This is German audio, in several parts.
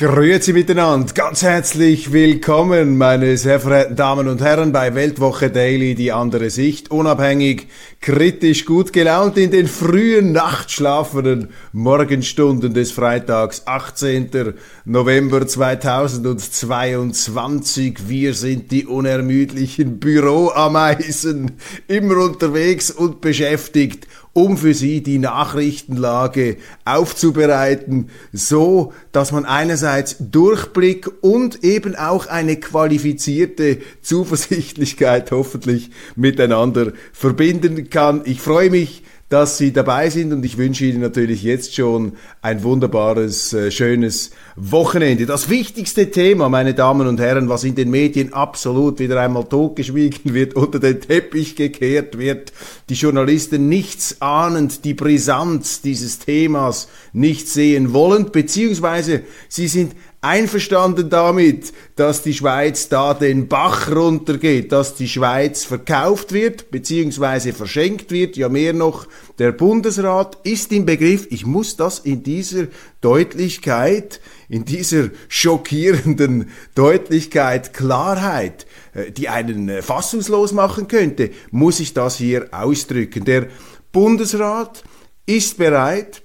Grüezi miteinander, ganz herzlich willkommen, meine sehr verehrten Damen und Herren, bei Weltwoche Daily, die andere Sicht, unabhängig, kritisch, gut gelaunt in den frühen, nachtschlafenden Morgenstunden des Freitags, 18. November 2022. Wir sind die unermüdlichen Büroameisen, immer unterwegs und beschäftigt um für Sie die Nachrichtenlage aufzubereiten, so dass man einerseits Durchblick und eben auch eine qualifizierte Zuversichtlichkeit hoffentlich miteinander verbinden kann. Ich freue mich, dass Sie dabei sind und ich wünsche Ihnen natürlich jetzt schon ein wunderbares, äh, schönes Wochenende. Das wichtigste Thema, meine Damen und Herren, was in den Medien absolut wieder einmal totgeschwiegen wird, unter den Teppich gekehrt wird, die Journalisten nichts ahnend, die Brisanz dieses Themas nicht sehen wollen, beziehungsweise sie sind einverstanden damit, dass die Schweiz da den Bach runtergeht, dass die Schweiz verkauft wird bzw. verschenkt wird, ja mehr noch, der Bundesrat ist im Begriff, ich muss das in dieser Deutlichkeit, in dieser schockierenden Deutlichkeit, Klarheit, äh, die einen äh, fassungslos machen könnte, muss ich das hier ausdrücken. Der Bundesrat ist bereit,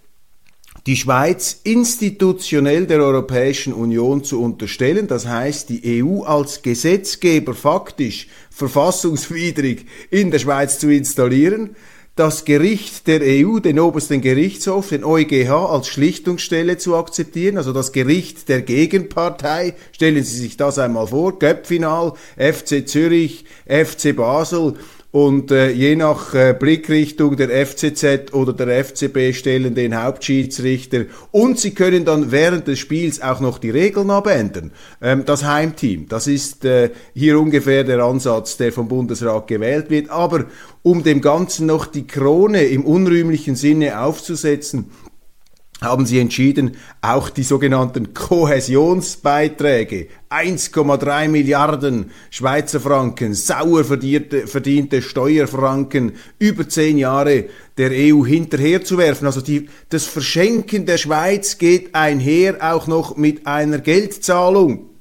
die Schweiz institutionell der Europäischen Union zu unterstellen, das heißt die EU als Gesetzgeber faktisch verfassungswidrig in der Schweiz zu installieren, das Gericht der EU, den obersten Gerichtshof, den EuGH als Schlichtungsstelle zu akzeptieren, also das Gericht der Gegenpartei. Stellen Sie sich das einmal vor, Göppfinal, FC Zürich, FC Basel und äh, je nach äh, Blickrichtung der FCZ oder der FCB stellen den Hauptschiedsrichter und sie können dann während des Spiels auch noch die Regeln abändern. Ähm, das Heimteam, das ist äh, hier ungefähr der Ansatz, der vom Bundesrat gewählt wird. Aber um dem Ganzen noch die Krone im unrühmlichen Sinne aufzusetzen, haben sie entschieden, auch die sogenannten Kohäsionsbeiträge, 1,3 Milliarden Schweizer Franken, sauer verdiente, verdiente Steuerfranken, über zehn Jahre der EU hinterherzuwerfen. Also die, das Verschenken der Schweiz geht einher auch noch mit einer Geldzahlung.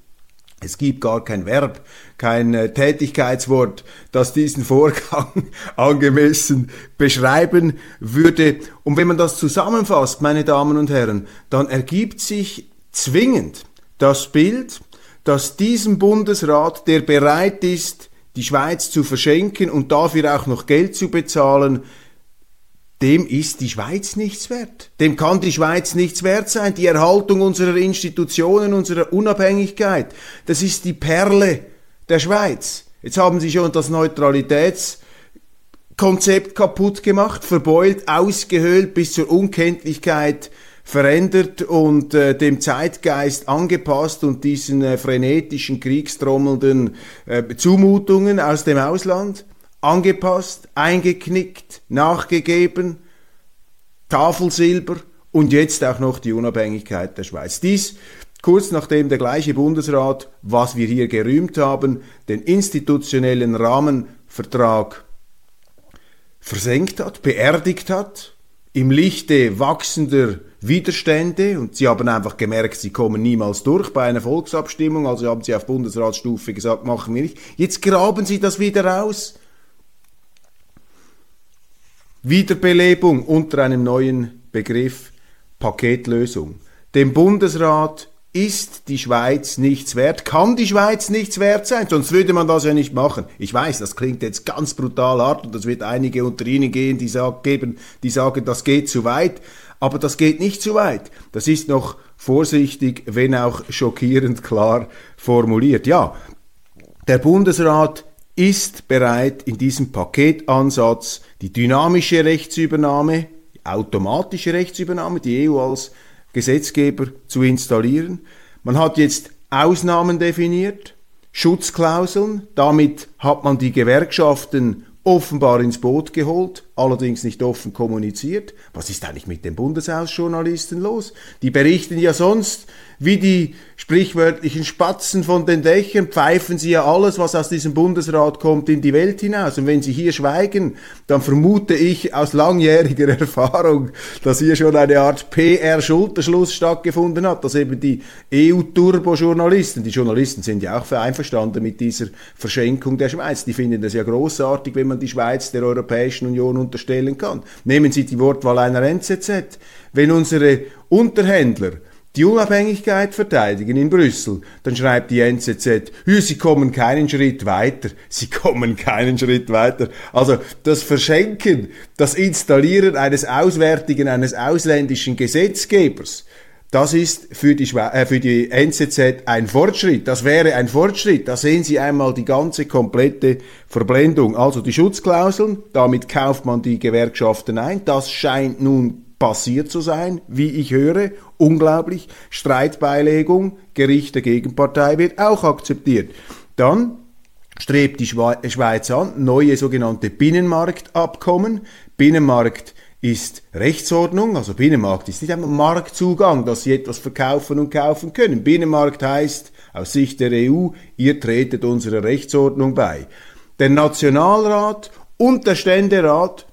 Es gibt gar kein Verb, kein äh, Tätigkeitswort, das diesen Vorgang angemessen beschreiben würde. Und wenn man das zusammenfasst, meine Damen und Herren, dann ergibt sich zwingend das Bild, dass diesem Bundesrat, der bereit ist, die Schweiz zu verschenken und dafür auch noch Geld zu bezahlen, dem ist die Schweiz nichts wert. Dem kann die Schweiz nichts wert sein. Die Erhaltung unserer Institutionen, unserer Unabhängigkeit, das ist die Perle der Schweiz. Jetzt haben sie schon das Neutralitätskonzept kaputt gemacht, verbeult, ausgehöhlt bis zur Unkenntlichkeit verändert und äh, dem Zeitgeist angepasst und diesen äh, frenetischen, kriegstrommelnden äh, Zumutungen aus dem Ausland angepasst, eingeknickt, nachgegeben, Tafelsilber und jetzt auch noch die Unabhängigkeit der Schweiz. Dies kurz nachdem der gleiche Bundesrat, was wir hier gerühmt haben, den institutionellen Rahmenvertrag versenkt hat, beerdigt hat, im Lichte wachsender Widerstände und sie haben einfach gemerkt, sie kommen niemals durch bei einer Volksabstimmung, also haben sie auf Bundesratsstufe gesagt, machen wir nicht. Jetzt graben sie das wieder raus Wiederbelebung unter einem neuen Begriff Paketlösung. Dem Bundesrat ist die Schweiz nichts wert, kann die Schweiz nichts wert sein, sonst würde man das ja nicht machen. Ich weiß, das klingt jetzt ganz brutal hart und das wird einige unter Ihnen gehen, die, sag, geben, die sagen, das geht zu weit, aber das geht nicht zu weit. Das ist noch vorsichtig, wenn auch schockierend klar formuliert. Ja, der Bundesrat ist bereit, in diesem Paketansatz die dynamische Rechtsübernahme, die automatische Rechtsübernahme, die EU als Gesetzgeber zu installieren. Man hat jetzt Ausnahmen definiert, Schutzklauseln, damit hat man die Gewerkschaften offenbar ins Boot geholt, allerdings nicht offen kommuniziert. Was ist eigentlich mit den Bundeshausjournalisten los? Die berichten ja sonst wie die sprichwörtlichen Spatzen von den Dächern, pfeifen sie ja alles, was aus diesem Bundesrat kommt, in die Welt hinaus. Und wenn sie hier schweigen, dann vermute ich aus langjähriger Erfahrung, dass hier schon eine Art PR-Schulterschluss stattgefunden hat, dass eben die EU-Turbo-Journalisten, die Journalisten sind ja auch einverstanden mit dieser Verschenkung der Schweiz, die finden das ja großartig, wenn man die Schweiz der Europäischen Union unterstellen kann. Nehmen Sie die Wortwahl einer NZZ. Wenn unsere Unterhändler die Unabhängigkeit verteidigen in Brüssel, dann schreibt die NZZ, sie kommen keinen Schritt weiter. Sie kommen keinen Schritt weiter. Also das Verschenken, das Installieren eines auswärtigen, eines ausländischen Gesetzgebers, das ist für die, äh, für die NZZ ein Fortschritt. Das wäre ein Fortschritt. Da sehen Sie einmal die ganze komplette Verblendung. Also die Schutzklauseln, damit kauft man die Gewerkschaften ein. Das scheint nun passiert zu sein, wie ich höre. Unglaublich. Streitbeilegung, Gericht der Gegenpartei wird auch akzeptiert. Dann strebt die Schweiz an, neue sogenannte Binnenmarktabkommen. Binnenmarkt ist Rechtsordnung, also Binnenmarkt ist nicht einmal Marktzugang, dass Sie etwas verkaufen und kaufen können. Binnenmarkt heißt aus Sicht der EU, ihr tretet unserer Rechtsordnung bei. Der Nationalrat und der Ständerat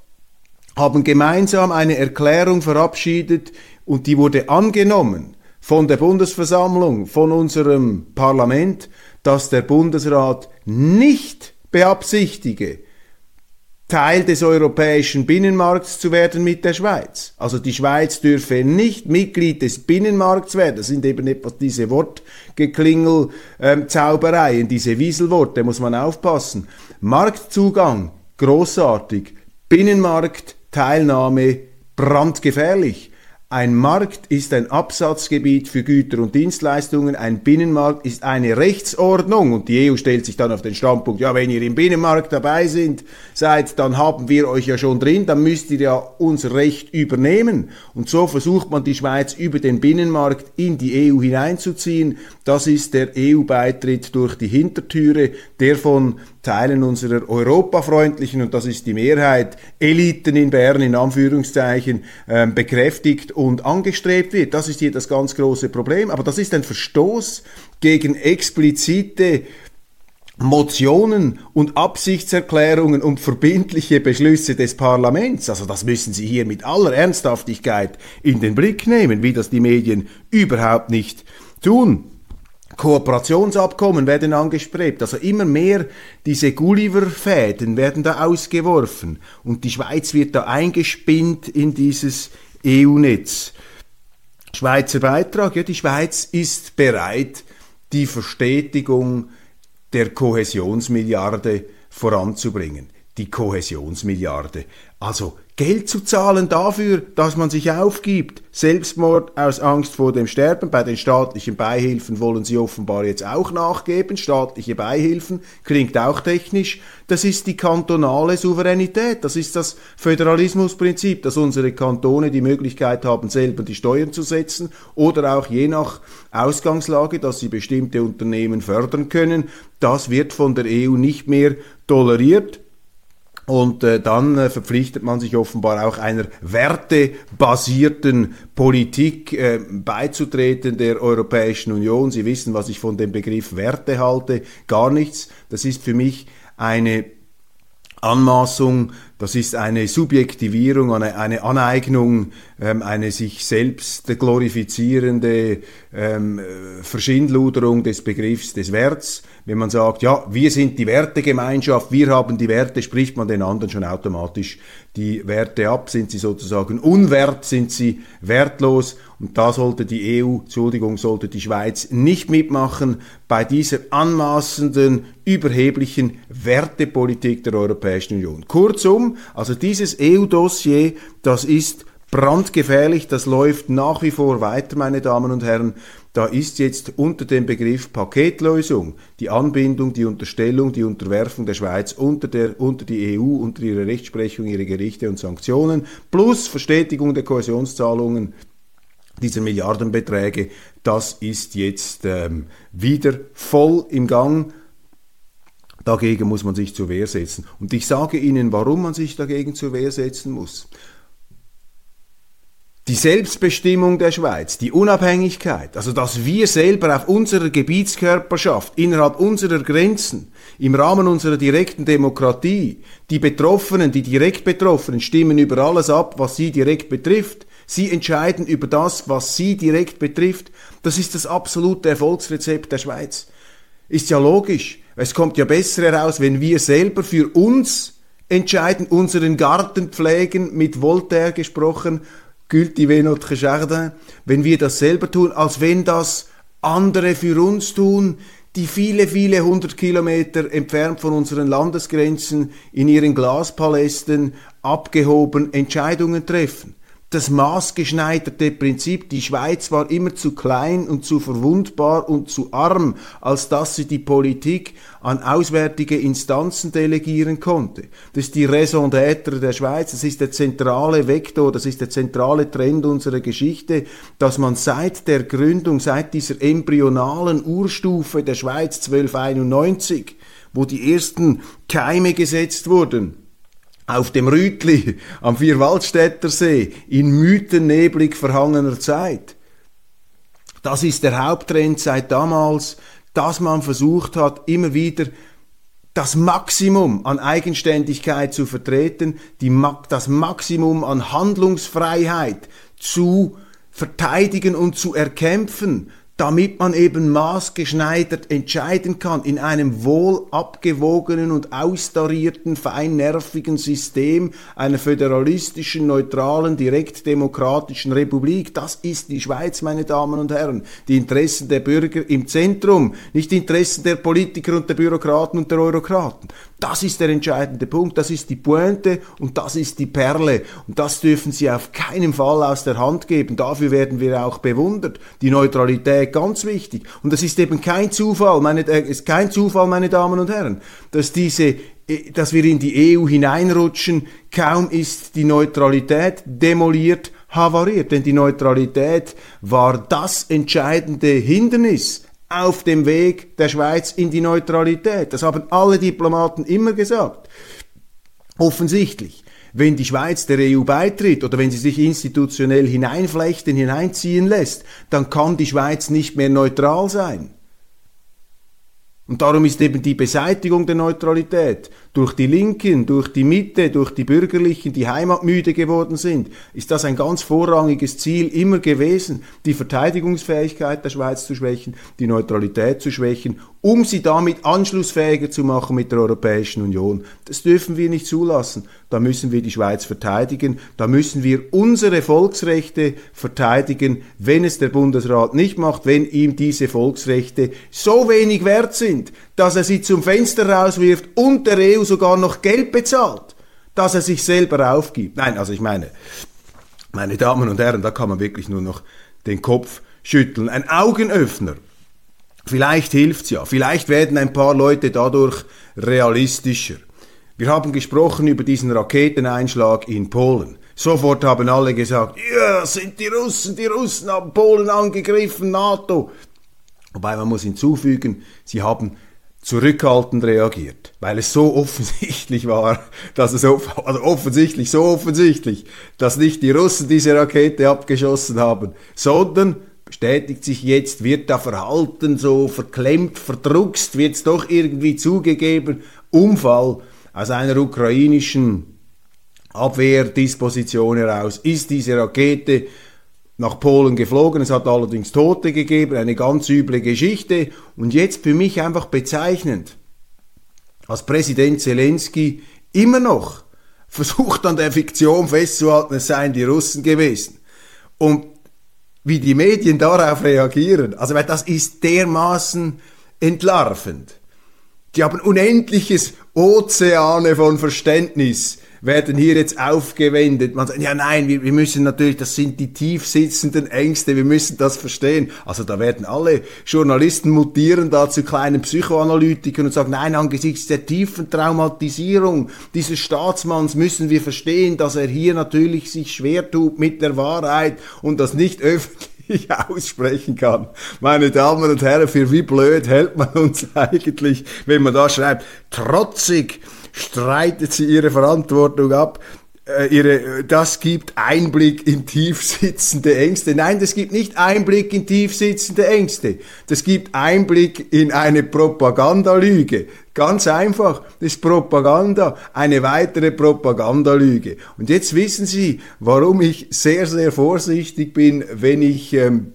haben gemeinsam eine Erklärung verabschiedet und die wurde angenommen von der Bundesversammlung, von unserem Parlament, dass der Bundesrat nicht beabsichtige, Teil des europäischen Binnenmarkts zu werden mit der Schweiz. Also die Schweiz dürfe nicht Mitglied des Binnenmarkts werden. Das sind eben etwas diese Wortgeklingel-Zaubereien, ähm, diese Wieselworte, muss man aufpassen. Marktzugang, großartig. Binnenmarkt, Teilnahme brandgefährlich. Ein Markt ist ein Absatzgebiet für Güter und Dienstleistungen, ein Binnenmarkt ist eine Rechtsordnung und die EU stellt sich dann auf den Standpunkt, ja, wenn ihr im Binnenmarkt dabei sind, seid, dann haben wir euch ja schon drin, dann müsst ihr ja unser Recht übernehmen. Und so versucht man die Schweiz über den Binnenmarkt in die EU hineinzuziehen. Das ist der EU-Beitritt durch die Hintertüre, der von Teilen unserer europafreundlichen, und das ist die Mehrheit, Eliten in Bern in Anführungszeichen, äh, bekräftigt und angestrebt wird. Das ist hier das ganz große Problem. Aber das ist ein Verstoß gegen explizite Motionen und Absichtserklärungen und verbindliche Beschlüsse des Parlaments. Also das müssen Sie hier mit aller Ernsthaftigkeit in den Blick nehmen, wie das die Medien überhaupt nicht tun. Kooperationsabkommen werden angestrebt, also immer mehr diese Gulliver-Fäden werden da ausgeworfen und die Schweiz wird da eingespinnt in dieses EU-Netz. Schweizer Beitrag, ja, die Schweiz ist bereit, die Verstetigung der Kohäsionsmilliarde voranzubringen. Die Kohäsionsmilliarde. Also Geld zu zahlen dafür, dass man sich aufgibt. Selbstmord aus Angst vor dem Sterben. Bei den staatlichen Beihilfen wollen sie offenbar jetzt auch nachgeben. Staatliche Beihilfen klingt auch technisch. Das ist die kantonale Souveränität. Das ist das Föderalismusprinzip, dass unsere Kantone die Möglichkeit haben, selber die Steuern zu setzen oder auch je nach Ausgangslage, dass sie bestimmte Unternehmen fördern können. Das wird von der EU nicht mehr toleriert. Und äh, dann äh, verpflichtet man sich offenbar auch einer wertebasierten Politik äh, beizutreten der Europäischen Union. Sie wissen, was ich von dem Begriff Werte halte. Gar nichts. Das ist für mich eine Anmaßung, das ist eine Subjektivierung, eine, eine Aneignung, ähm, eine sich selbst glorifizierende ähm, Verschindluderung des Begriffs des Werts. Wenn man sagt, ja, wir sind die Wertegemeinschaft, wir haben die Werte, spricht man den anderen schon automatisch die Werte ab, sind sie sozusagen unwert, sind sie wertlos und da sollte die EU, Entschuldigung, sollte die Schweiz nicht mitmachen bei dieser anmaßenden, überheblichen Wertepolitik der Europäischen Union. Kurzum, also dieses EU-Dossier, das ist brandgefährlich, das läuft nach wie vor weiter, meine Damen und Herren. Da ist jetzt unter dem Begriff Paketlösung die Anbindung, die Unterstellung, die Unterwerfung der Schweiz unter, der, unter die EU, unter ihre Rechtsprechung, ihre Gerichte und Sanktionen plus Verstetigung der Kohäsionszahlungen dieser Milliardenbeträge, das ist jetzt ähm, wieder voll im Gang. Dagegen muss man sich zur Wehr setzen. Und ich sage Ihnen, warum man sich dagegen zur Wehr setzen muss die Selbstbestimmung der Schweiz, die Unabhängigkeit, also dass wir selber auf unserer Gebietskörperschaft, innerhalb unserer Grenzen, im Rahmen unserer direkten Demokratie, die Betroffenen, die direkt Betroffenen stimmen über alles ab, was sie direkt betrifft. Sie entscheiden über das, was sie direkt betrifft. Das ist das absolute Erfolgsrezept der Schweiz. Ist ja logisch. Es kommt ja besser heraus, wenn wir selber für uns entscheiden, unseren Garten pflegen, mit Voltaire gesprochen, cultiver notre jardin, wenn wir das selber tun, als wenn das andere für uns tun, die viele, viele hundert Kilometer entfernt von unseren Landesgrenzen in ihren Glaspalästen abgehoben Entscheidungen treffen das maßgeschneiderte Prinzip, die Schweiz war immer zu klein und zu verwundbar und zu arm, als dass sie die Politik an auswärtige Instanzen delegieren konnte. Das ist die Raison d'être der Schweiz, das ist der zentrale Vektor, das ist der zentrale Trend unserer Geschichte, dass man seit der Gründung, seit dieser embryonalen Urstufe der Schweiz 1291, wo die ersten Keime gesetzt wurden, auf dem Rütli am Vierwaldstätter See in mythenneblig verhangener Zeit. Das ist der Haupttrend seit damals, dass man versucht hat, immer wieder das Maximum an Eigenständigkeit zu vertreten, die, das Maximum an Handlungsfreiheit zu verteidigen und zu erkämpfen, damit man eben maßgeschneidert entscheiden kann in einem wohl abgewogenen und austarierten, feinnervigen System einer föderalistischen, neutralen, direktdemokratischen Republik. Das ist die Schweiz, meine Damen und Herren. Die Interessen der Bürger im Zentrum, nicht die Interessen der Politiker und der Bürokraten und der Eurokraten. Das ist der entscheidende Punkt, das ist die Pointe und das ist die Perle. Und das dürfen Sie auf keinen Fall aus der Hand geben. Dafür werden wir auch bewundert. Die Neutralität ganz wichtig. Und das ist eben kein Zufall, meine, äh, ist kein Zufall, meine Damen und Herren, dass diese äh, dass wir in die EU hineinrutschen, kaum ist die Neutralität demoliert, havariert. Denn die Neutralität war das entscheidende Hindernis auf dem Weg der Schweiz in die Neutralität. Das haben alle Diplomaten immer gesagt. Offensichtlich. Wenn die Schweiz der EU beitritt oder wenn sie sich institutionell hineinflechten, hineinziehen lässt, dann kann die Schweiz nicht mehr neutral sein. Und darum ist eben die Beseitigung der Neutralität durch die Linken, durch die Mitte, durch die Bürgerlichen, die heimatmüde geworden sind, ist das ein ganz vorrangiges Ziel immer gewesen, die Verteidigungsfähigkeit der Schweiz zu schwächen, die Neutralität zu schwächen, um sie damit anschlussfähiger zu machen mit der Europäischen Union. Das dürfen wir nicht zulassen. Da müssen wir die Schweiz verteidigen, da müssen wir unsere Volksrechte verteidigen, wenn es der Bundesrat nicht macht, wenn ihm diese Volksrechte so wenig wert sind, dass er sie zum Fenster rauswirft und der EU sogar noch Geld bezahlt, dass er sich selber aufgibt. Nein, also ich meine, meine Damen und Herren, da kann man wirklich nur noch den Kopf schütteln. Ein Augenöffner. Vielleicht hilft's ja. Vielleicht werden ein paar Leute dadurch realistischer. Wir haben gesprochen über diesen Raketeneinschlag in Polen. Sofort haben alle gesagt, ja, sind die Russen, die Russen haben Polen angegriffen, NATO. Wobei man muss hinzufügen, sie haben zurückhaltend reagiert, weil es so offensichtlich war, dass es also offensichtlich so offensichtlich, dass nicht die Russen diese Rakete abgeschossen haben, sondern bestätigt sich jetzt, wird da Verhalten so verklemmt, verdruckst, wird es doch irgendwie zugegeben, Unfall aus einer ukrainischen Abwehrdisposition heraus. Ist diese Rakete nach Polen geflogen. Es hat allerdings Tote gegeben, eine ganz üble Geschichte. Und jetzt für mich einfach bezeichnend, als Präsident Zelensky immer noch versucht an der Fiktion festzuhalten, es seien die Russen gewesen. Und wie die Medien darauf reagieren, also weil das ist dermaßen entlarvend. Die haben unendliches Ozeane von Verständnis werden hier jetzt aufgewendet. Man sagt, ja nein, wir, wir müssen natürlich, das sind die tief sitzenden Ängste, wir müssen das verstehen. Also da werden alle Journalisten mutieren da zu kleinen Psychoanalytikern und sagen, nein, angesichts der tiefen Traumatisierung dieses Staatsmanns müssen wir verstehen, dass er hier natürlich sich schwer tut mit der Wahrheit und das nicht öffentlich aussprechen kann. Meine Damen und Herren, für wie blöd hält man uns eigentlich, wenn man da schreibt, trotzig streitet sie ihre Verantwortung ab. Äh, ihre, das gibt Einblick in tief sitzende Ängste. Nein, das gibt nicht Einblick in tief sitzende Ängste. Das gibt Einblick in eine Propagandalüge. Ganz einfach, das ist Propaganda, eine weitere Propagandalüge. Und jetzt wissen Sie, warum ich sehr, sehr vorsichtig bin, wenn ich ähm,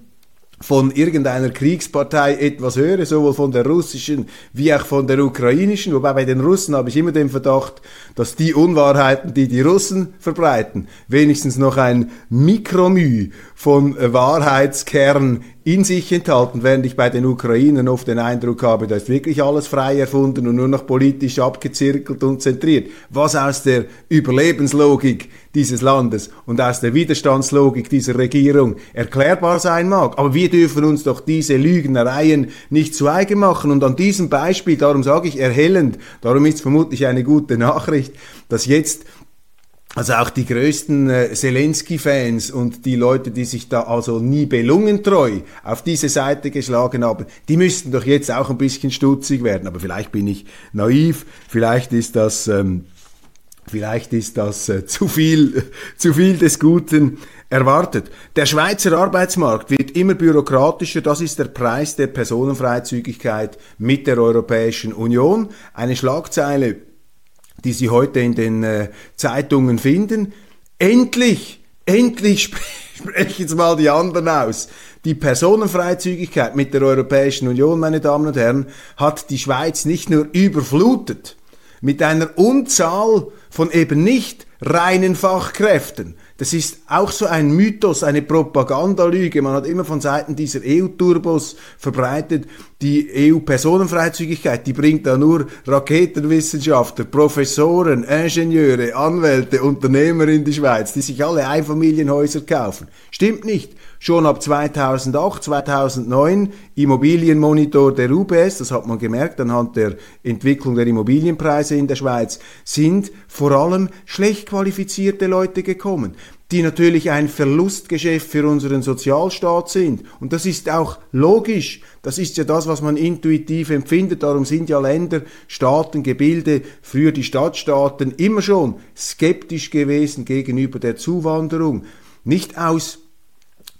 von irgendeiner Kriegspartei etwas höre, sowohl von der russischen wie auch von der ukrainischen, wobei bei den Russen habe ich immer den Verdacht, dass die Unwahrheiten, die die Russen verbreiten, wenigstens noch ein Mikromü von Wahrheitskern in sich enthalten, während ich bei den Ukrainern oft den Eindruck habe, da ist wirklich alles frei erfunden und nur noch politisch abgezirkelt und zentriert. Was aus der Überlebenslogik dieses Landes und aus der Widerstandslogik dieser Regierung erklärbar sein mag. Aber wir dürfen uns doch diese Lügnereien nicht zu eigen machen. Und an diesem Beispiel, darum sage ich erhellend, darum ist vermutlich eine gute Nachricht, dass jetzt also auch die größten äh, Zelensky-Fans und die Leute, die sich da also nie belungentreu auf diese Seite geschlagen haben, die müssten doch jetzt auch ein bisschen stutzig werden. Aber vielleicht bin ich naiv, vielleicht ist das, ähm, vielleicht ist das äh, zu viel, zu viel des Guten erwartet. Der Schweizer Arbeitsmarkt wird immer bürokratischer. Das ist der Preis der Personenfreizügigkeit mit der Europäischen Union. Eine Schlagzeile die Sie heute in den äh, Zeitungen finden. Endlich, endlich sprechen jetzt mal die anderen aus. Die Personenfreizügigkeit mit der Europäischen Union, meine Damen und Herren, hat die Schweiz nicht nur überflutet mit einer Unzahl von eben nicht reinen Fachkräften, das ist auch so ein Mythos, eine Propagandalüge. Man hat immer von Seiten dieser EU-Turbos verbreitet, die EU-Personenfreizügigkeit, die bringt da nur Raketenwissenschaftler, Professoren, Ingenieure, Anwälte, Unternehmer in die Schweiz, die sich alle Einfamilienhäuser kaufen. Stimmt nicht. Schon ab 2008, 2009 Immobilienmonitor der UBS, das hat man gemerkt anhand der Entwicklung der Immobilienpreise in der Schweiz, sind vor allem schlecht qualifizierte Leute gekommen die natürlich ein Verlustgeschäft für unseren Sozialstaat sind. Und das ist auch logisch. Das ist ja das, was man intuitiv empfindet. Darum sind ja Länder, Staaten, Gebilde, früher die Stadtstaaten immer schon skeptisch gewesen gegenüber der Zuwanderung. Nicht aus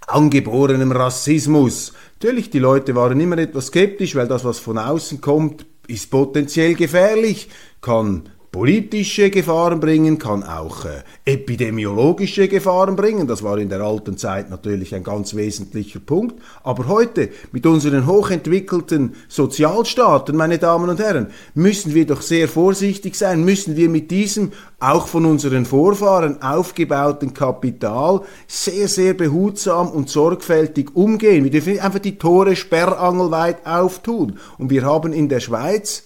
angeborenem Rassismus. Natürlich, die Leute waren immer etwas skeptisch, weil das, was von außen kommt, ist potenziell gefährlich, kann politische Gefahren bringen, kann auch äh, epidemiologische Gefahren bringen. Das war in der alten Zeit natürlich ein ganz wesentlicher Punkt. Aber heute mit unseren hochentwickelten Sozialstaaten, meine Damen und Herren, müssen wir doch sehr vorsichtig sein, müssen wir mit diesem auch von unseren Vorfahren aufgebauten Kapital sehr, sehr behutsam und sorgfältig umgehen. Wir dürfen einfach die Tore sperrangelweit auftun. Und wir haben in der Schweiz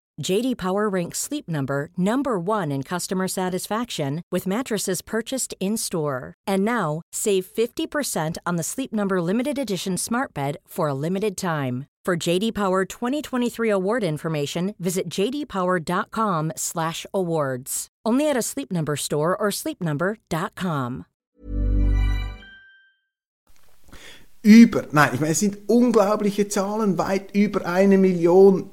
JD Power ranks Sleep Number number 1 in customer satisfaction with mattresses purchased in-store. And now, save 50% on the Sleep Number limited edition Smart Bed for a limited time. For JD Power 2023 award information, visit jdpower.com/awards. Only at a Sleep Number store or sleepnumber.com. Über, nein, ich meine, es sind unglaubliche Zahlen, weit über eine Million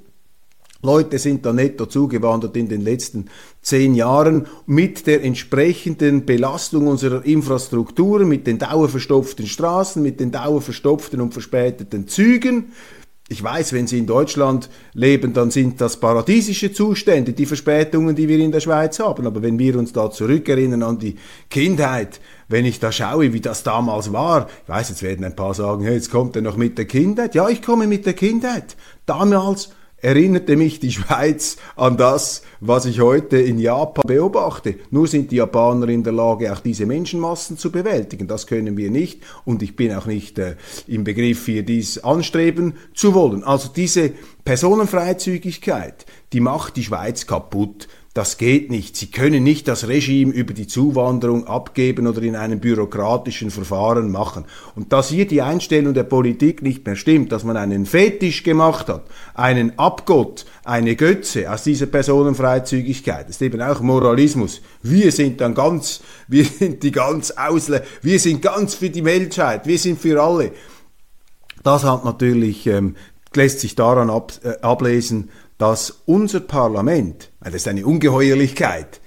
Leute sind da netto zugewandert in den letzten zehn Jahren mit der entsprechenden Belastung unserer Infrastrukturen, mit den dauerverstopften Straßen, mit den dauerverstopften und verspäteten Zügen. Ich weiß, wenn Sie in Deutschland leben, dann sind das paradiesische Zustände, die Verspätungen, die wir in der Schweiz haben. Aber wenn wir uns da zurückerinnern an die Kindheit, wenn ich da schaue, wie das damals war, ich weiß, jetzt werden ein paar sagen, hey, jetzt kommt er noch mit der Kindheit. Ja, ich komme mit der Kindheit. Damals erinnerte mich die Schweiz an das, was ich heute in Japan beobachte. Nur sind die Japaner in der Lage, auch diese Menschenmassen zu bewältigen. Das können wir nicht und ich bin auch nicht äh, im Begriff, hier dies anstreben zu wollen. Also diese Personenfreizügigkeit, die macht die Schweiz kaputt. Das geht nicht. Sie können nicht das Regime über die Zuwanderung abgeben oder in einem bürokratischen Verfahren machen. Und dass hier die Einstellung der Politik nicht mehr stimmt, dass man einen Fetisch gemacht hat, einen Abgott, eine Götze aus dieser Personenfreizügigkeit, ist eben auch Moralismus. Wir sind dann ganz, wir sind die ganz Ausle, wir sind ganz für die Menschheit, wir sind für alle. Das hat natürlich, ähm, lässt sich daran ab, äh, ablesen, dass unser Parlament, das ist eine Ungeheuerlichkeit,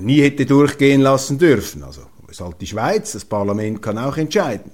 nie hätte durchgehen lassen dürfen. Also ist halt die Schweiz, das Parlament kann auch entscheiden.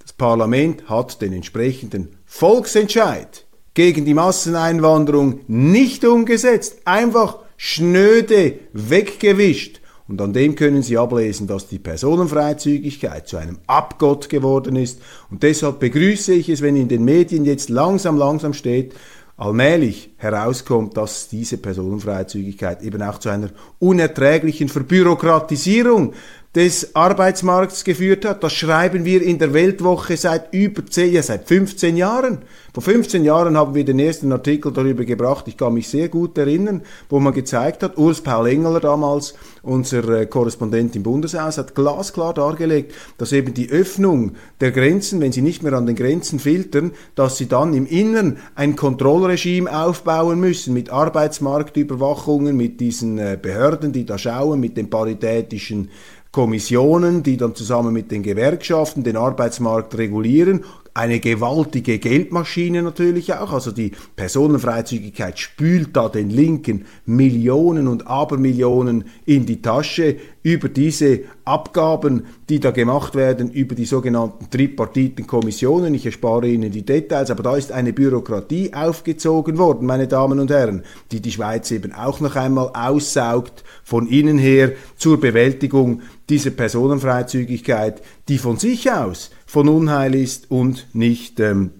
Das Parlament hat den entsprechenden Volksentscheid gegen die Masseneinwanderung nicht umgesetzt, einfach schnöde weggewischt. Und an dem können Sie ablesen, dass die Personenfreizügigkeit zu einem Abgott geworden ist. Und deshalb begrüße ich es, wenn in den Medien jetzt langsam, langsam steht, allmählich herauskommt, dass diese Personenfreizügigkeit eben auch zu einer unerträglichen Verbürokratisierung des Arbeitsmarkts geführt hat. Das schreiben wir in der Weltwoche seit über 10, ja, seit 15 Jahren. Vor 15 Jahren haben wir den ersten Artikel darüber gebracht, ich kann mich sehr gut erinnern, wo man gezeigt hat, Urs Paul Engeler damals, unser äh, Korrespondent im Bundeshaus, hat glasklar dargelegt, dass eben die Öffnung der Grenzen, wenn sie nicht mehr an den Grenzen filtern, dass sie dann im Innern ein Kontrollregime aufbauen müssen mit Arbeitsmarktüberwachungen, mit diesen äh, Behörden, die da schauen, mit den paritätischen Kommissionen, die dann zusammen mit den Gewerkschaften den Arbeitsmarkt regulieren eine gewaltige Geldmaschine natürlich auch. Also die Personenfreizügigkeit spült da den Linken Millionen und Abermillionen in die Tasche über diese Abgaben, die da gemacht werden, über die sogenannten tripartiten Kommissionen. Ich erspare Ihnen die Details, aber da ist eine Bürokratie aufgezogen worden, meine Damen und Herren, die die Schweiz eben auch noch einmal aussaugt von innen her zur Bewältigung dieser Personenfreizügigkeit, die von sich aus von Unheil ist und nicht ähm,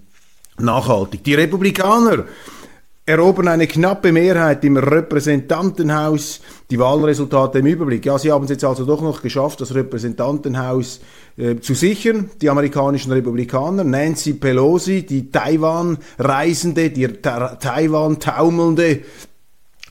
nachhaltig. Die Republikaner erobern eine knappe Mehrheit im Repräsentantenhaus. Die Wahlresultate im Überblick. Ja, sie haben es jetzt also doch noch geschafft, das Repräsentantenhaus äh, zu sichern. Die amerikanischen Republikaner, Nancy Pelosi, die Taiwan-Reisende, die Taiwan-Taumelnde,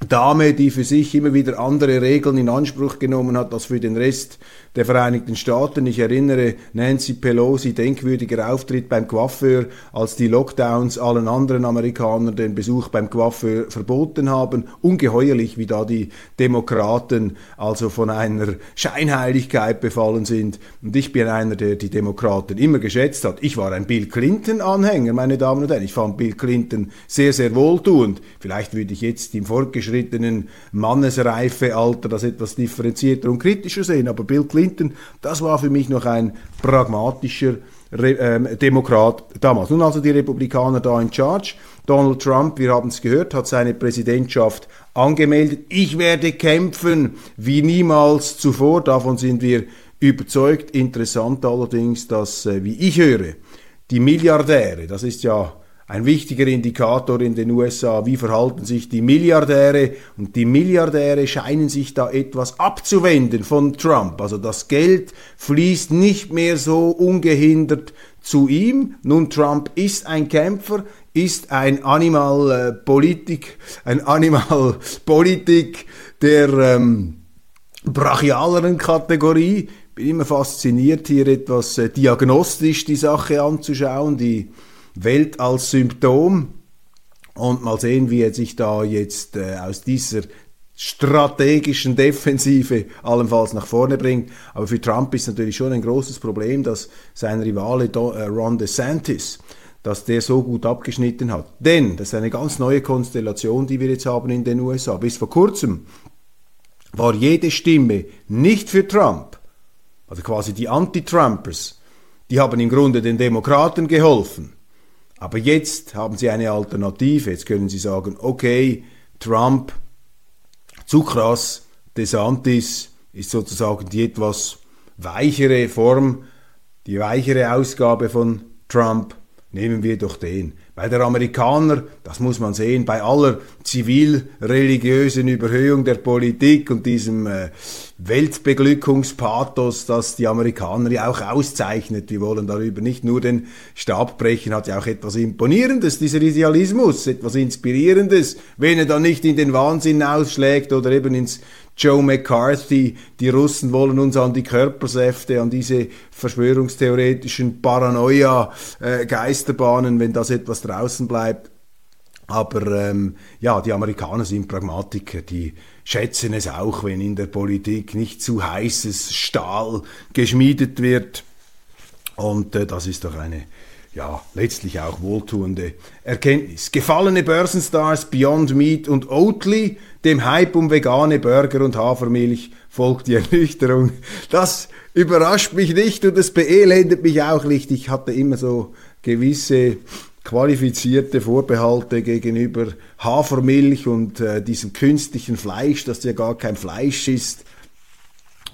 Dame, die für sich immer wieder andere Regeln in Anspruch genommen hat als für den Rest der Vereinigten Staaten. Ich erinnere Nancy Pelosi, denkwürdiger Auftritt beim Coiffeur, als die Lockdowns allen anderen Amerikanern den Besuch beim Coiffeur verboten haben. Ungeheuerlich, wie da die Demokraten also von einer Scheinheiligkeit befallen sind. Und ich bin einer, der die Demokraten immer geschätzt hat. Ich war ein Bill Clinton-Anhänger, meine Damen und Herren. Ich fand Bill Clinton sehr, sehr wohltuend. Vielleicht würde ich jetzt im fortgeschrittenen Mannesreifealter das etwas differenzierter und kritischer sehen, aber Bill Clinton das war für mich noch ein pragmatischer Re ähm, Demokrat damals. Nun also die Republikaner da in Charge. Donald Trump, wir haben es gehört, hat seine Präsidentschaft angemeldet. Ich werde kämpfen wie niemals zuvor. Davon sind wir überzeugt. Interessant allerdings, dass, äh, wie ich höre, die Milliardäre, das ist ja ein wichtiger Indikator in den USA, wie verhalten sich die Milliardäre und die Milliardäre scheinen sich da etwas abzuwenden von Trump. Also das Geld fließt nicht mehr so ungehindert zu ihm. Nun, Trump ist ein Kämpfer, ist ein Animalpolitik, äh, ein Animalpolitik der ähm, brachialeren Kategorie. Bin immer fasziniert, hier etwas äh, diagnostisch die Sache anzuschauen, die Welt als Symptom und mal sehen, wie er sich da jetzt äh, aus dieser strategischen Defensive allenfalls nach vorne bringt. Aber für Trump ist natürlich schon ein großes Problem, dass sein Rivale äh, Ron DeSantis, dass der so gut abgeschnitten hat. Denn das ist eine ganz neue Konstellation, die wir jetzt haben in den USA. Bis vor kurzem war jede Stimme nicht für Trump, also quasi die Anti-Trumpers, die haben im Grunde den Demokraten geholfen. Aber jetzt haben sie eine Alternative. Jetzt können sie sagen, okay, Trump, zu krass, DeSantis ist sozusagen die etwas weichere Form, die weichere Ausgabe von Trump. Nehmen wir doch den. Bei der Amerikaner, das muss man sehen, bei aller zivilreligiösen Überhöhung der Politik und diesem äh, Weltbeglückungspathos, das die Amerikaner ja auch auszeichnet. Wir wollen darüber nicht nur den Stab brechen, hat ja auch etwas Imponierendes, dieser Idealismus, etwas Inspirierendes, wenn er dann nicht in den Wahnsinn ausschlägt oder eben ins Joe McCarthy, die Russen wollen uns an die Körpersäfte, an diese verschwörungstheoretischen Paranoia-Geisterbahnen, wenn das etwas draußen bleibt. Aber ähm, ja, die Amerikaner sind Pragmatiker, die schätzen es auch, wenn in der Politik nicht zu heißes Stahl geschmiedet wird. Und äh, das ist doch eine ja, letztlich auch wohltuende Erkenntnis. Gefallene Börsenstars Beyond Meat und Oatly, dem Hype um vegane Burger und Hafermilch folgt die Ernüchterung. Das überrascht mich nicht und es beelendet mich auch nicht. Ich hatte immer so gewisse qualifizierte Vorbehalte gegenüber Hafermilch und äh, diesem künstlichen Fleisch, das ja gar kein Fleisch ist.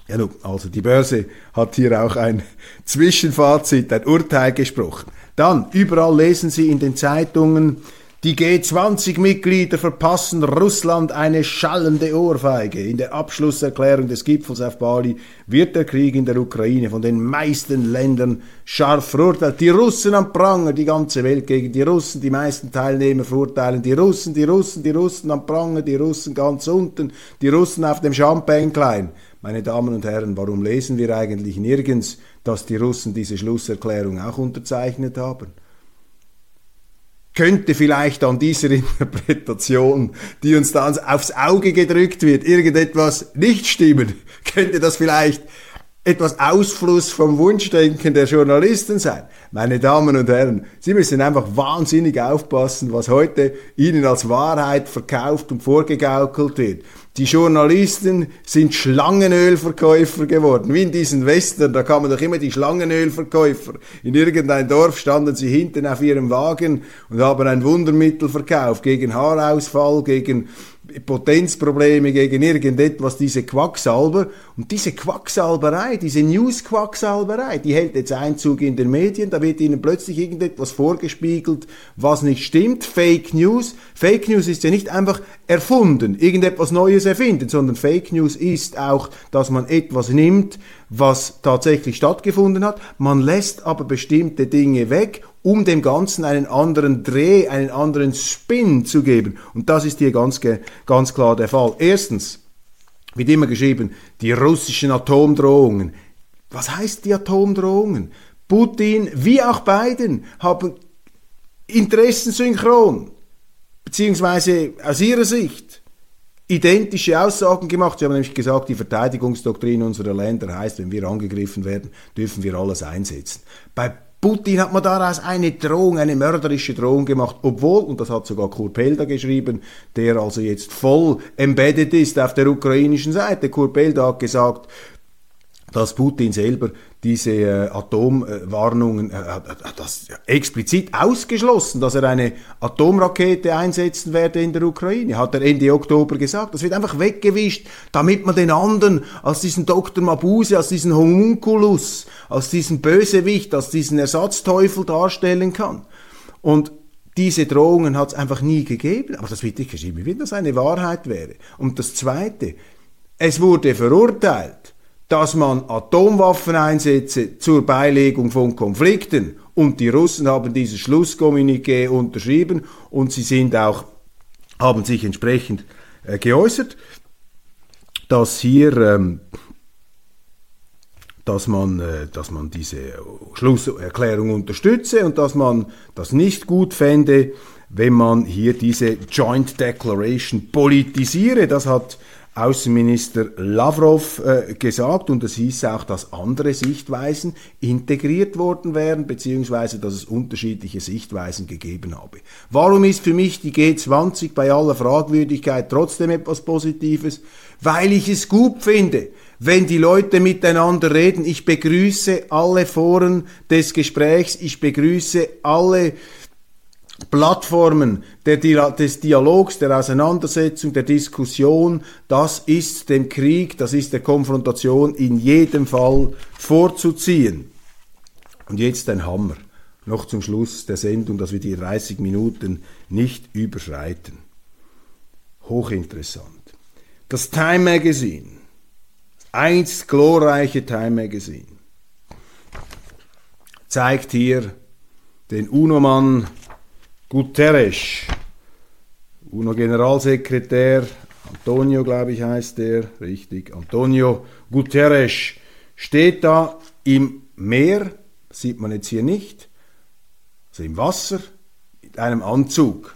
Ja, nun, also die Börse hat hier auch ein Zwischenfazit, ein Urteil gesprochen. Dann, überall lesen Sie in den Zeitungen, die G20-Mitglieder verpassen Russland eine schallende Ohrfeige. In der Abschlusserklärung des Gipfels auf Bali wird der Krieg in der Ukraine von den meisten Ländern scharf verurteilt. Die Russen am Pranger, die ganze Welt gegen die Russen, die meisten Teilnehmer verurteilen die Russen, die Russen, die Russen am Pranger, die Russen ganz unten, die Russen auf dem Champagne klein. Meine Damen und Herren, warum lesen wir eigentlich nirgends, dass die Russen diese Schlusserklärung auch unterzeichnet haben? Könnte vielleicht an dieser Interpretation, die uns da aufs Auge gedrückt wird, irgendetwas nicht stimmen? Könnte das vielleicht etwas Ausfluss vom Wunschdenken der Journalisten sein. Meine Damen und Herren, Sie müssen einfach wahnsinnig aufpassen, was heute Ihnen als Wahrheit verkauft und vorgegaukelt wird. Die Journalisten sind Schlangenölverkäufer geworden, wie in diesen Western, da kamen doch immer die Schlangenölverkäufer. In irgendein Dorf standen sie hinten auf ihrem Wagen und haben ein Wundermittel verkauft gegen Haarausfall, gegen Potenzprobleme gegen irgendetwas, diese Quacksalber. Und diese Quacksalberei, diese News-Quacksalberei, die hält jetzt Einzug in den Medien, da wird ihnen plötzlich irgendetwas vorgespiegelt, was nicht stimmt. Fake News. Fake News ist ja nicht einfach erfunden, irgendetwas Neues erfinden, sondern Fake News ist auch, dass man etwas nimmt, was tatsächlich stattgefunden hat. Man lässt aber bestimmte Dinge weg um dem Ganzen einen anderen Dreh, einen anderen Spin zu geben. Und das ist hier ganz, ganz klar der Fall. Erstens wird immer geschrieben, die russischen Atomdrohungen. Was heißt die Atomdrohungen? Putin wie auch Biden haben Interessen synchron, beziehungsweise aus ihrer Sicht identische Aussagen gemacht. Sie haben nämlich gesagt, die Verteidigungsdoktrin unserer Länder heißt, wenn wir angegriffen werden, dürfen wir alles einsetzen. Bei Putin hat man daraus eine Drohung, eine mörderische Drohung gemacht, obwohl, und das hat sogar Kurt Pelda geschrieben, der also jetzt voll embedded ist auf der ukrainischen Seite. Kurt Pelda hat gesagt, dass Putin selber diese äh, Atomwarnungen äh, hat das explizit ausgeschlossen, dass er eine Atomrakete einsetzen werde in der Ukraine, hat er Ende Oktober gesagt. Das wird einfach weggewischt, damit man den anderen als diesen Dr. Mabuse, als diesen Homunculus, als diesen Bösewicht, als diesen Ersatzteufel darstellen kann. Und diese Drohungen hat es einfach nie gegeben, aber das wird nicht geschrieben, wie das eine Wahrheit wäre. Und das Zweite, es wurde verurteilt, dass man Atomwaffen einsetze zur Beilegung von Konflikten und die Russen haben dieses Schlusskommuniqué unterschrieben und sie sind auch, haben sich entsprechend äh, geäußert, dass hier ähm, dass man, äh, dass man diese Schlusserklärung unterstütze und dass man das nicht gut fände, wenn man hier diese Joint Declaration politisiere. Das hat Außenminister Lavrov äh, gesagt und es hieß auch, dass andere Sichtweisen integriert worden wären, beziehungsweise dass es unterschiedliche Sichtweisen gegeben habe. Warum ist für mich die G20 bei aller Fragwürdigkeit trotzdem etwas Positives? Weil ich es gut finde, wenn die Leute miteinander reden. Ich begrüße alle Foren des Gesprächs, ich begrüße alle Plattformen der, des Dialogs, der Auseinandersetzung, der Diskussion, das ist dem Krieg, das ist der Konfrontation in jedem Fall vorzuziehen. Und jetzt ein Hammer, noch zum Schluss der Sendung, dass wir die 30 Minuten nicht überschreiten. Hochinteressant. Das Time Magazine, einst glorreiche Time Magazine, zeigt hier den UNO-Mann Guterres, UNO-Generalsekretär, Antonio, glaube ich, heißt der, richtig, Antonio Guterres, steht da im Meer, sieht man jetzt hier nicht, also im Wasser, mit einem Anzug.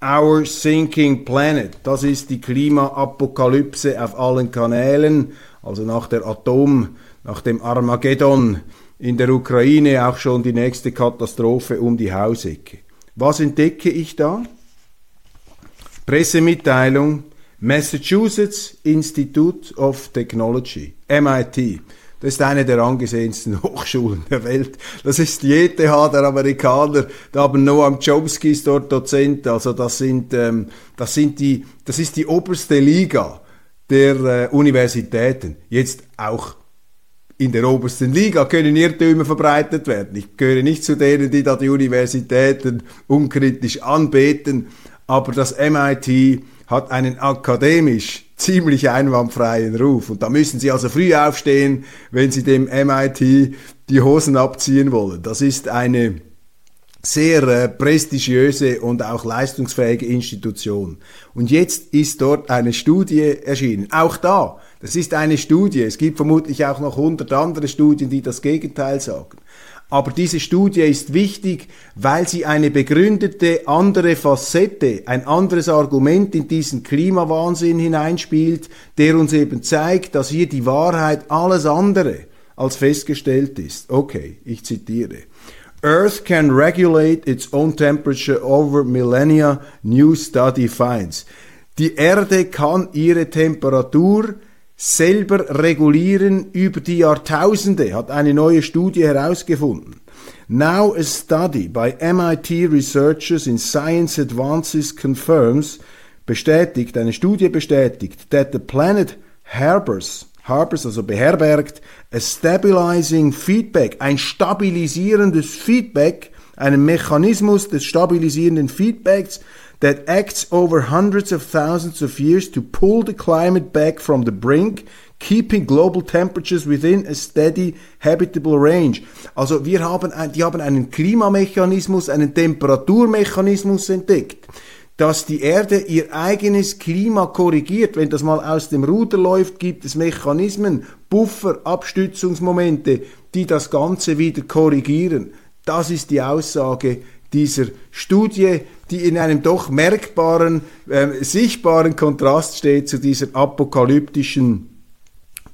Our Sinking Planet, das ist die Klimaapokalypse auf allen Kanälen, also nach der Atom, nach dem Armageddon in der Ukraine auch schon die nächste Katastrophe um die Hausecke. Was entdecke ich da? Pressemitteilung Massachusetts Institute of Technology, MIT. Das ist eine der angesehensten Hochschulen der Welt. Das ist die ETH der Amerikaner. Da haben Noam Chomsky ist dort Dozent. Also das sind, ähm, das sind die, das ist die oberste Liga der äh, Universitäten. Jetzt auch in der obersten Liga können Irrtümer verbreitet werden. Ich gehöre nicht zu denen, die da die Universitäten unkritisch anbeten, aber das MIT hat einen akademisch ziemlich einwandfreien Ruf. Und da müssen Sie also früh aufstehen, wenn Sie dem MIT die Hosen abziehen wollen. Das ist eine sehr äh, prestigiöse und auch leistungsfähige Institution. Und jetzt ist dort eine Studie erschienen. Auch da das ist eine Studie. Es gibt vermutlich auch noch hundert andere Studien, die das Gegenteil sagen. Aber diese Studie ist wichtig, weil sie eine begründete andere Facette, ein anderes Argument in diesen Klimawahnsinn hineinspielt, der uns eben zeigt, dass hier die Wahrheit alles andere als festgestellt ist. Okay, ich zitiere. Earth can regulate its own temperature over millennia, new study finds. Die Erde kann ihre Temperatur selber regulieren über die Jahrtausende, hat eine neue Studie herausgefunden. Now a study by MIT researchers in Science Advances confirms, bestätigt, eine Studie bestätigt, that the planet harbors, harbors also beherbergt, a stabilizing feedback, ein stabilisierendes Feedback, einen Mechanismus des stabilisierenden Feedbacks, that acts over hundreds of thousands of years to pull the climate back from the brink, keeping global temperatures within a steady habitable range. Also wir haben, die haben einen Klimamechanismus, einen Temperaturmechanismus entdeckt, dass die Erde ihr eigenes Klima korrigiert. Wenn das mal aus dem Ruder läuft, gibt es Mechanismen, Buffer, Abstützungsmomente, die das Ganze wieder korrigieren. Das ist die Aussage dieser Studie, die in einem doch merkbaren, äh, sichtbaren Kontrast steht zu dieser apokalyptischen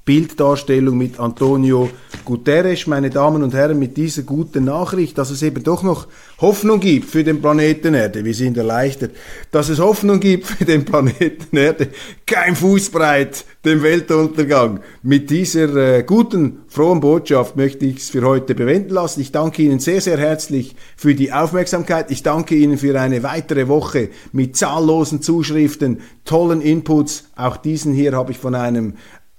Bilddarstellung mit Antonio Guterres, meine Damen und Herren, mit dieser guten Nachricht, dass es eben doch noch Hoffnung gibt für den Planeten Erde. Wir sind erleichtert, dass es Hoffnung gibt für den Planeten Erde. Kein Fußbreit dem Weltuntergang. Mit dieser äh, guten, frohen Botschaft möchte ich es für heute bewenden lassen. Ich danke Ihnen sehr, sehr herzlich für die Aufmerksamkeit. Ich danke Ihnen für eine weitere Woche mit zahllosen Zuschriften, tollen Inputs. Auch diesen hier habe ich von einem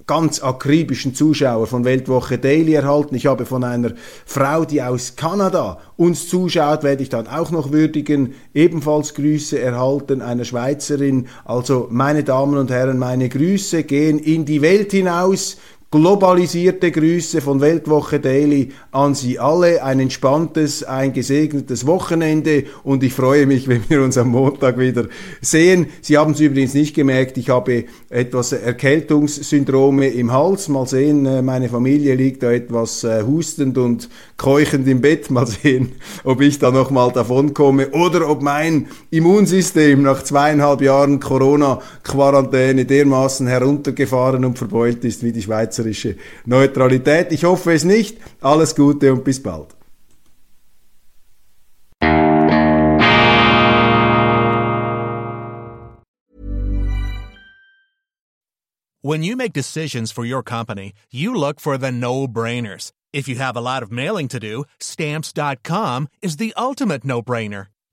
ganz akribischen Zuschauer von Weltwoche Daily erhalten. Ich habe von einer Frau, die aus Kanada uns zuschaut, werde ich dann auch noch würdigen, ebenfalls Grüße erhalten, einer Schweizerin. Also meine Damen und Herren, meine Grüße gehen in die Welt hinaus. Globalisierte Grüße von Weltwoche Daily an Sie alle. Ein entspanntes, ein gesegnetes Wochenende und ich freue mich, wenn wir uns am Montag wieder sehen. Sie haben es übrigens nicht gemerkt, ich habe etwas Erkältungssyndrome im Hals. Mal sehen, äh, meine Familie liegt da etwas äh, hustend und keuchend im Bett. Mal sehen, ob ich da nochmal davon komme oder ob mein Immunsystem nach zweieinhalb Jahren Corona-Quarantäne dermaßen heruntergefahren und verbeult ist wie die Schweizer schweizerische Neutralität. Ich hoffe es nicht. Alles Gute und bis bald. When you make decisions for your company, you look for the no-brainers. If you have a lot of mailing to do, stamps.com is the ultimate no-brainer.